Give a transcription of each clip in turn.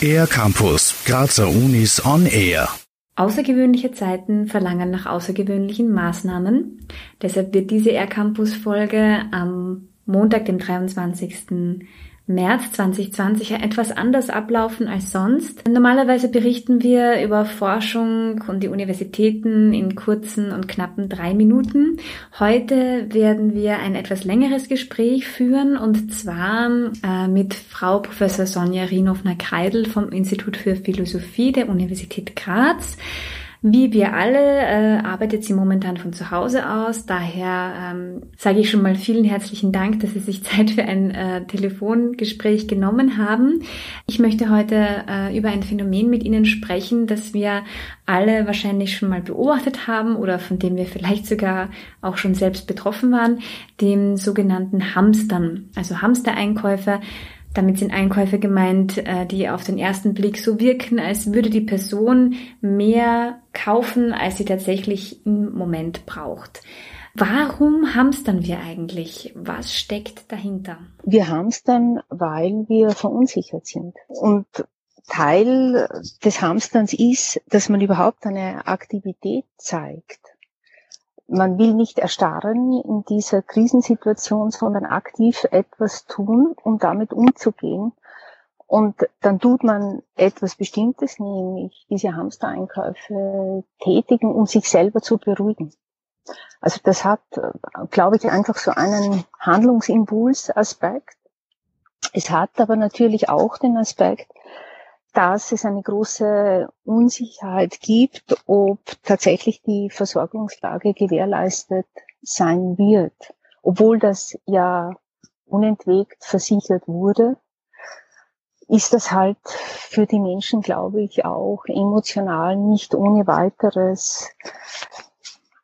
Air Campus, Grazer Unis on Air. Außergewöhnliche Zeiten verlangen nach außergewöhnlichen Maßnahmen. Deshalb wird diese Air Campus Folge am Montag, dem 23. März 2020 etwas anders ablaufen als sonst. Normalerweise berichten wir über Forschung und die Universitäten in kurzen und knappen drei Minuten. Heute werden wir ein etwas längeres Gespräch führen und zwar äh, mit Frau Professor Sonja Rinovna-Kreidel vom Institut für Philosophie der Universität Graz. Wie wir alle äh, arbeitet sie momentan von zu Hause aus. Daher ähm, sage ich schon mal vielen herzlichen Dank, dass Sie sich Zeit für ein äh, Telefongespräch genommen haben. Ich möchte heute äh, über ein Phänomen mit Ihnen sprechen, das wir alle wahrscheinlich schon mal beobachtet haben oder von dem wir vielleicht sogar auch schon selbst betroffen waren, dem sogenannten Hamstern, also Hamstereinkäufe. Damit sind Einkäufe gemeint, äh, die auf den ersten Blick so wirken, als würde die Person mehr kaufen, als sie tatsächlich im Moment braucht. Warum hamstern wir eigentlich? Was steckt dahinter? Wir hamstern, weil wir verunsichert sind. Und Teil des Hamsterns ist, dass man überhaupt eine Aktivität zeigt man will nicht erstarren in dieser Krisensituation, sondern aktiv etwas tun, um damit umzugehen. Und dann tut man etwas Bestimmtes, nämlich diese Hamstereinkäufe tätigen, um sich selber zu beruhigen. Also das hat, glaube ich, einfach so einen Handlungsimpulsaspekt. Es hat aber natürlich auch den Aspekt, dass es eine große Unsicherheit gibt, ob tatsächlich die Versorgungslage gewährleistet sein wird, obwohl das ja unentwegt versichert wurde, ist das halt für die Menschen, glaube ich, auch emotional nicht ohne weiteres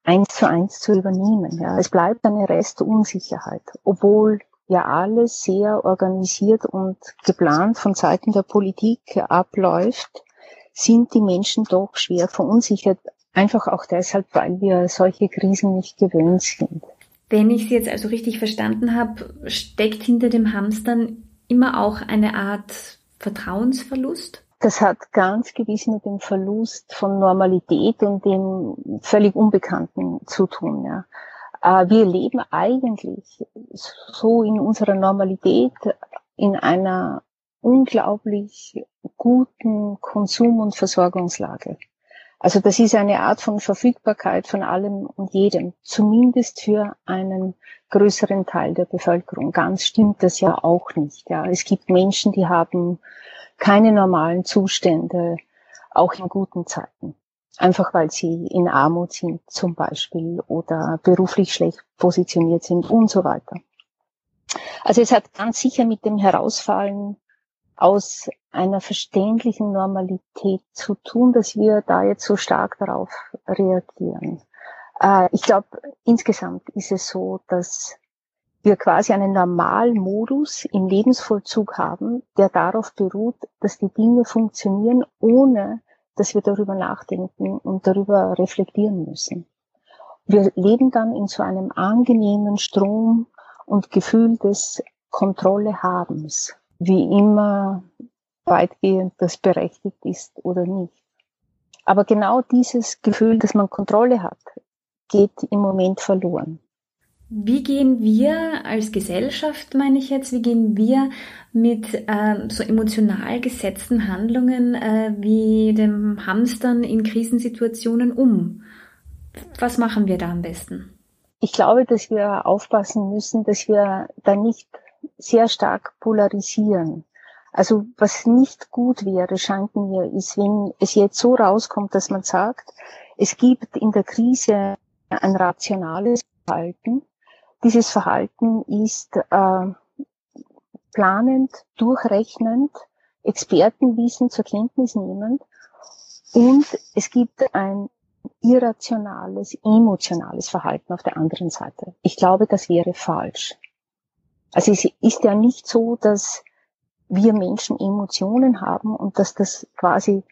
eins zu eins zu übernehmen. Ja. Es bleibt eine Restunsicherheit, obwohl ja alles sehr organisiert und geplant von Seiten der Politik abläuft, sind die Menschen doch schwer verunsichert. Einfach auch deshalb, weil wir solche Krisen nicht gewöhnt sind. Wenn ich Sie jetzt also richtig verstanden habe, steckt hinter dem Hamstern immer auch eine Art Vertrauensverlust? Das hat ganz gewiss mit dem Verlust von Normalität und dem völlig Unbekannten zu tun. Ja. Äh, wir leben eigentlich so in unserer Normalität in einer unglaublich guten Konsum- und Versorgungslage. Also das ist eine Art von Verfügbarkeit von allem und jedem, zumindest für einen größeren Teil der Bevölkerung. Ganz stimmt das ja auch nicht. Ja. Es gibt Menschen, die haben keine normalen Zustände, auch in guten Zeiten einfach weil sie in Armut sind zum Beispiel oder beruflich schlecht positioniert sind und so weiter. Also es hat ganz sicher mit dem Herausfallen aus einer verständlichen Normalität zu tun, dass wir da jetzt so stark darauf reagieren. Äh, ich glaube, insgesamt ist es so, dass wir quasi einen Normalmodus im Lebensvollzug haben, der darauf beruht, dass die Dinge funktionieren, ohne dass wir darüber nachdenken und darüber reflektieren müssen. Wir leben dann in so einem angenehmen Strom und Gefühl des Kontrollehabens, wie immer weitgehend das berechtigt ist oder nicht. Aber genau dieses Gefühl, dass man Kontrolle hat, geht im Moment verloren. Wie gehen wir als Gesellschaft, meine ich jetzt, wie gehen wir mit äh, so emotional gesetzten Handlungen äh, wie dem Hamstern in Krisensituationen um? Was machen wir da am besten? Ich glaube, dass wir aufpassen müssen, dass wir da nicht sehr stark polarisieren. Also was nicht gut wäre, scheint mir, ist, wenn es jetzt so rauskommt, dass man sagt, es gibt in der Krise ein rationales Verhalten, dieses Verhalten ist äh, planend, durchrechnend, Expertenwissen zur Kenntnis nehmend und es gibt ein irrationales, emotionales Verhalten auf der anderen Seite. Ich glaube, das wäre falsch. Also es ist ja nicht so, dass wir Menschen Emotionen haben und dass das quasi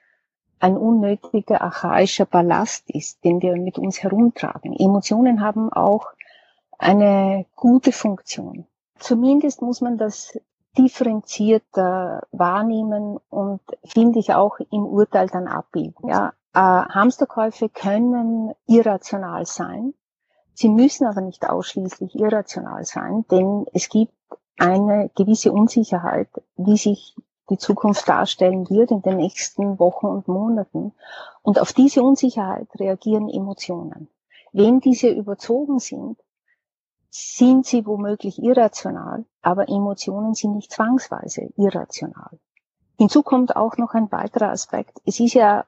ein unnötiger archaischer Ballast ist, den wir mit uns herumtragen. Emotionen haben auch eine gute Funktion. Zumindest muss man das differenzierter wahrnehmen und finde ich auch im Urteil dann abbilden. Ja, äh, Hamsterkäufe können irrational sein. Sie müssen aber nicht ausschließlich irrational sein, denn es gibt eine gewisse Unsicherheit, wie sich die Zukunft darstellen wird in den nächsten Wochen und Monaten. Und auf diese Unsicherheit reagieren Emotionen. Wenn diese überzogen sind, sind sie womöglich irrational, aber Emotionen sind nicht zwangsweise irrational. Hinzu kommt auch noch ein weiterer Aspekt. Es ist ja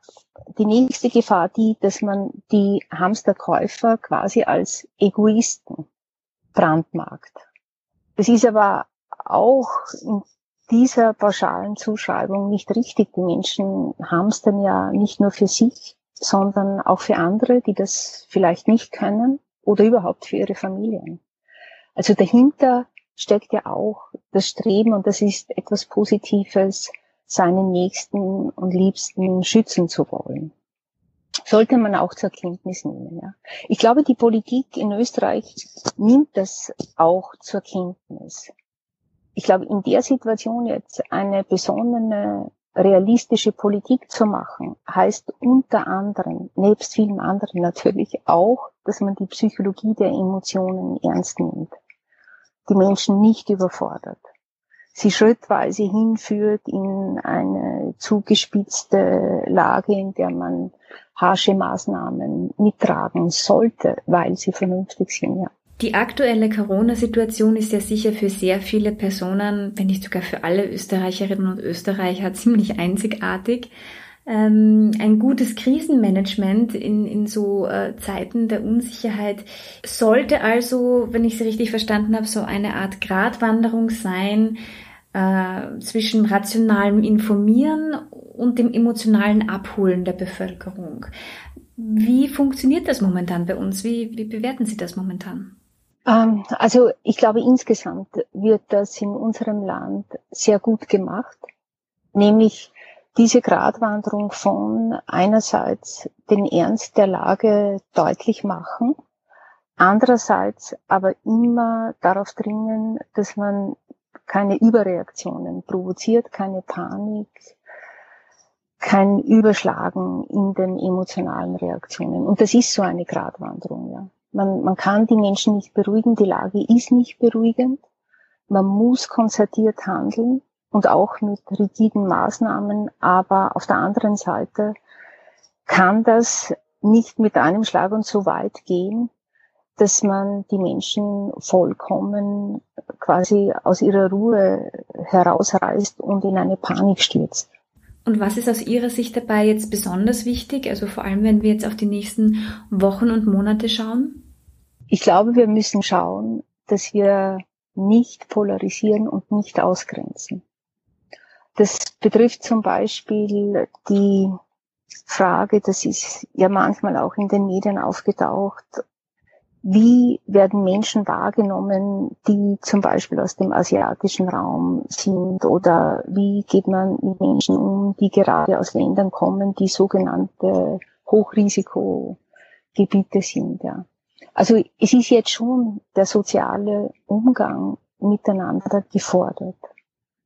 die nächste Gefahr die, dass man die Hamsterkäufer quasi als Egoisten brandmarkt. Das ist aber auch in dieser pauschalen Zuschreibung nicht richtig. Die Menschen hamstern ja nicht nur für sich, sondern auch für andere, die das vielleicht nicht können oder überhaupt für ihre Familien. Also dahinter steckt ja auch das Streben, und das ist etwas Positives, seinen Nächsten und Liebsten schützen zu wollen. Sollte man auch zur Kenntnis nehmen. Ja. Ich glaube, die Politik in Österreich nimmt das auch zur Kenntnis. Ich glaube, in der Situation jetzt eine besonnene, realistische Politik zu machen, heißt unter anderem, nebst vielen anderen natürlich auch, dass man die Psychologie der Emotionen ernst nimmt, die Menschen nicht überfordert sie schrittweise hinführt in eine zugespitzte Lage, in der man harsche Maßnahmen mittragen sollte, weil sie vernünftig sind. Ja. Die aktuelle Corona-Situation ist ja sicher für sehr viele Personen, wenn nicht sogar für alle Österreicherinnen und Österreicher, ziemlich einzigartig. Ähm, ein gutes Krisenmanagement in, in so äh, Zeiten der Unsicherheit sollte also, wenn ich Sie richtig verstanden habe, so eine Art Gratwanderung sein äh, zwischen rationalem Informieren und dem emotionalen Abholen der Bevölkerung. Wie funktioniert das momentan bei uns? Wie, wie bewerten Sie das momentan? Ähm, also ich glaube, insgesamt wird das in unserem Land sehr gut gemacht, nämlich diese Gratwanderung von einerseits den Ernst der Lage deutlich machen, andererseits aber immer darauf dringen, dass man keine Überreaktionen provoziert, keine Panik, kein Überschlagen in den emotionalen Reaktionen. Und das ist so eine Gratwanderung, ja. Man, man kann die Menschen nicht beruhigen, die Lage ist nicht beruhigend. Man muss konzertiert handeln und auch mit rigiden Maßnahmen, aber auf der anderen Seite kann das nicht mit einem Schlag und so weit gehen, dass man die Menschen vollkommen quasi aus ihrer Ruhe herausreißt und in eine Panik stürzt. Und was ist aus Ihrer Sicht dabei jetzt besonders wichtig? Also vor allem, wenn wir jetzt auf die nächsten Wochen und Monate schauen? Ich glaube, wir müssen schauen, dass wir nicht polarisieren und nicht ausgrenzen. Das betrifft zum Beispiel die Frage, das ist ja manchmal auch in den Medien aufgetaucht, wie werden Menschen wahrgenommen, die zum Beispiel aus dem asiatischen Raum sind oder wie geht man mit Menschen um, die gerade aus Ländern kommen, die sogenannte Hochrisikogebiete sind. Ja. Also es ist jetzt schon der soziale Umgang miteinander gefordert,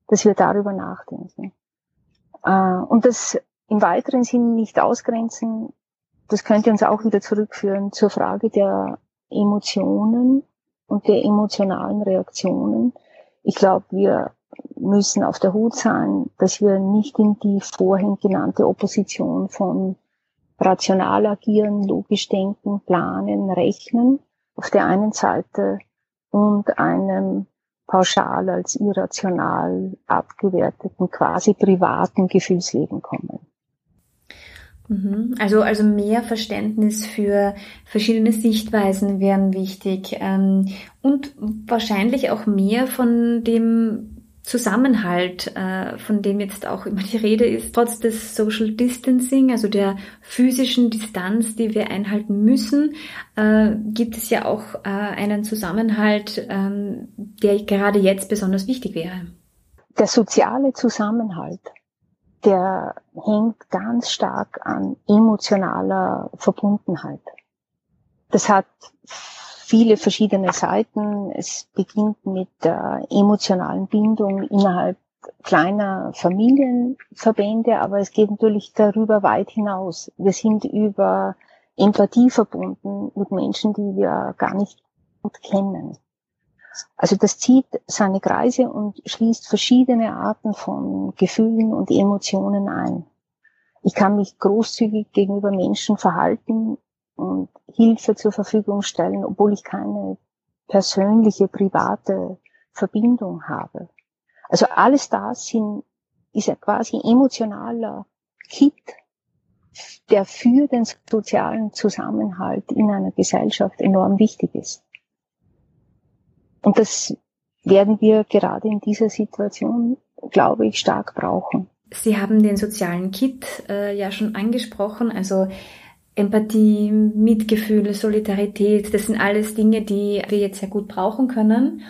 dass wir darüber nachdenken. Äh, und das im weiteren Sinne nicht ausgrenzen, das könnte uns auch wieder zurückführen zur Frage der Emotionen und der emotionalen Reaktionen. Ich glaube, wir müssen auf der Hut sein, dass wir nicht in die vorhin genannte Opposition von rational agieren, logisch denken, planen, rechnen auf der einen Seite und einem pauschal als irrational abgewerteten, quasi privaten Gefühlsleben kommen. Mhm. Also, also mehr Verständnis für verschiedene Sichtweisen wären wichtig ähm, und wahrscheinlich auch mehr von dem Zusammenhalt, äh, von dem jetzt auch immer die Rede ist, trotz des Social Distancing, also der physischen Distanz, die wir einhalten müssen, äh, gibt es ja auch äh, einen Zusammenhalt, ähm, der gerade jetzt besonders wichtig wäre. Der soziale Zusammenhalt der hängt ganz stark an emotionaler Verbundenheit. Das hat viele verschiedene Seiten. Es beginnt mit der emotionalen Bindung innerhalb kleiner Familienverbände, aber es geht natürlich darüber weit hinaus. Wir sind über Empathie verbunden mit Menschen, die wir gar nicht gut kennen. Also das zieht seine Kreise und schließt verschiedene Arten von Gefühlen und Emotionen ein. Ich kann mich großzügig gegenüber Menschen verhalten und Hilfe zur Verfügung stellen, obwohl ich keine persönliche, private Verbindung habe. Also alles das sind, ist ja quasi emotionaler Kit, der für den sozialen Zusammenhalt in einer Gesellschaft enorm wichtig ist. Und das werden wir gerade in dieser Situation, glaube ich, stark brauchen. Sie haben den sozialen Kit äh, ja schon angesprochen, also Empathie, Mitgefühl, Solidarität, das sind alles Dinge, die wir jetzt sehr gut brauchen können.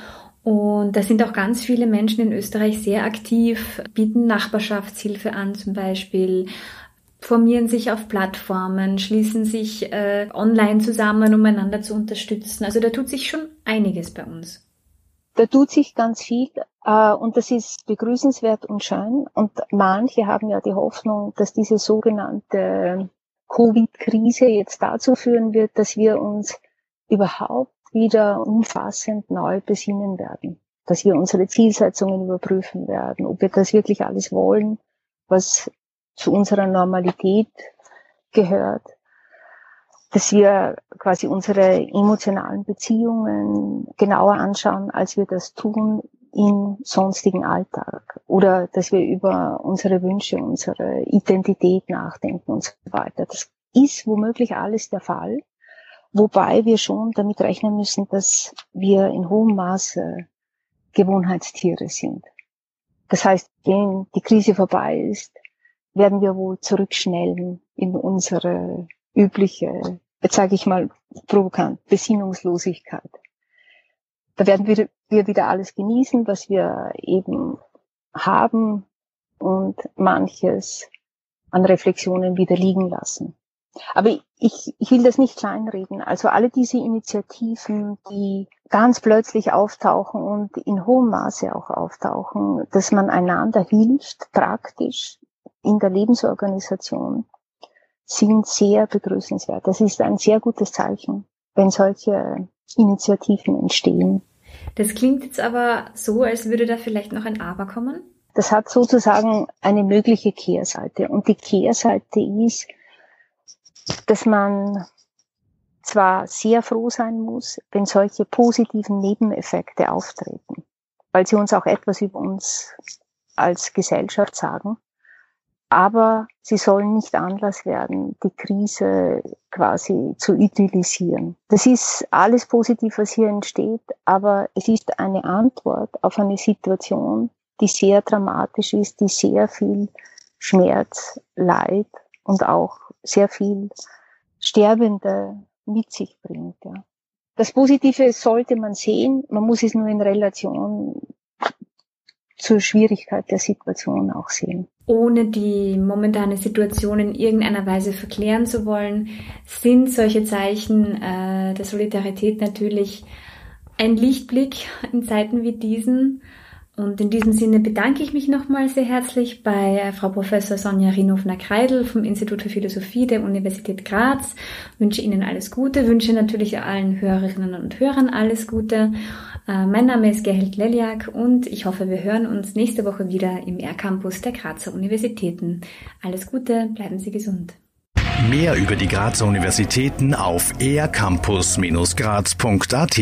Und da sind auch ganz viele Menschen in Österreich sehr aktiv, bieten Nachbarschaftshilfe an zum Beispiel, formieren sich auf Plattformen, schließen sich äh, online zusammen, um einander zu unterstützen. Also da tut sich schon einiges bei uns. Da tut sich ganz viel äh, und das ist begrüßenswert und schön. Und manche haben ja die Hoffnung, dass diese sogenannte Covid-Krise jetzt dazu führen wird, dass wir uns überhaupt wieder umfassend neu besinnen werden, dass wir unsere Zielsetzungen überprüfen werden, ob wir das wirklich alles wollen, was zu unserer Normalität gehört, dass wir quasi unsere emotionalen Beziehungen genauer anschauen, als wir das tun im sonstigen Alltag oder dass wir über unsere Wünsche, unsere Identität nachdenken und so weiter. Das ist womöglich alles der Fall. Wobei wir schon damit rechnen müssen, dass wir in hohem Maße Gewohnheitstiere sind. Das heißt, wenn die Krise vorbei ist, werden wir wohl zurückschnellen in unsere übliche, jetzt sage ich mal provokant, Besinnungslosigkeit. Da werden wir, wir wieder alles genießen, was wir eben haben und manches an Reflexionen wieder liegen lassen. Aber ich, ich will das nicht kleinreden. Also alle diese Initiativen, die ganz plötzlich auftauchen und in hohem Maße auch auftauchen, dass man einander hilft, praktisch in der Lebensorganisation, sind sehr begrüßenswert. Das ist ein sehr gutes Zeichen, wenn solche Initiativen entstehen. Das klingt jetzt aber so, als würde da vielleicht noch ein Aber kommen. Das hat sozusagen eine mögliche Kehrseite. Und die Kehrseite ist, dass man zwar sehr froh sein muss, wenn solche positiven Nebeneffekte auftreten, weil sie uns auch etwas über uns als Gesellschaft sagen, aber sie sollen nicht Anlass werden, die Krise quasi zu idyllisieren. Das ist alles positiv, was hier entsteht, aber es ist eine Antwort auf eine Situation, die sehr dramatisch ist, die sehr viel Schmerz, Leid und auch sehr viel Sterbende mit sich bringt. Ja. Das Positive sollte man sehen, man muss es nur in Relation zur Schwierigkeit der Situation auch sehen. Ohne die momentane Situation in irgendeiner Weise verklären zu wollen, sind solche Zeichen äh, der Solidarität natürlich ein Lichtblick in Zeiten wie diesen. Und in diesem Sinne bedanke ich mich nochmal sehr herzlich bei äh, Frau Professor Sonja Rinofner-Kreidel vom Institut für Philosophie der Universität Graz. Wünsche Ihnen alles Gute, wünsche natürlich allen Hörerinnen und Hörern alles Gute. Äh, mein Name ist Gerhild Leliak und ich hoffe, wir hören uns nächste Woche wieder im R-Campus der Grazer Universitäten. Alles Gute, bleiben Sie gesund. Mehr über die Grazer Universitäten auf ercampus-graz.at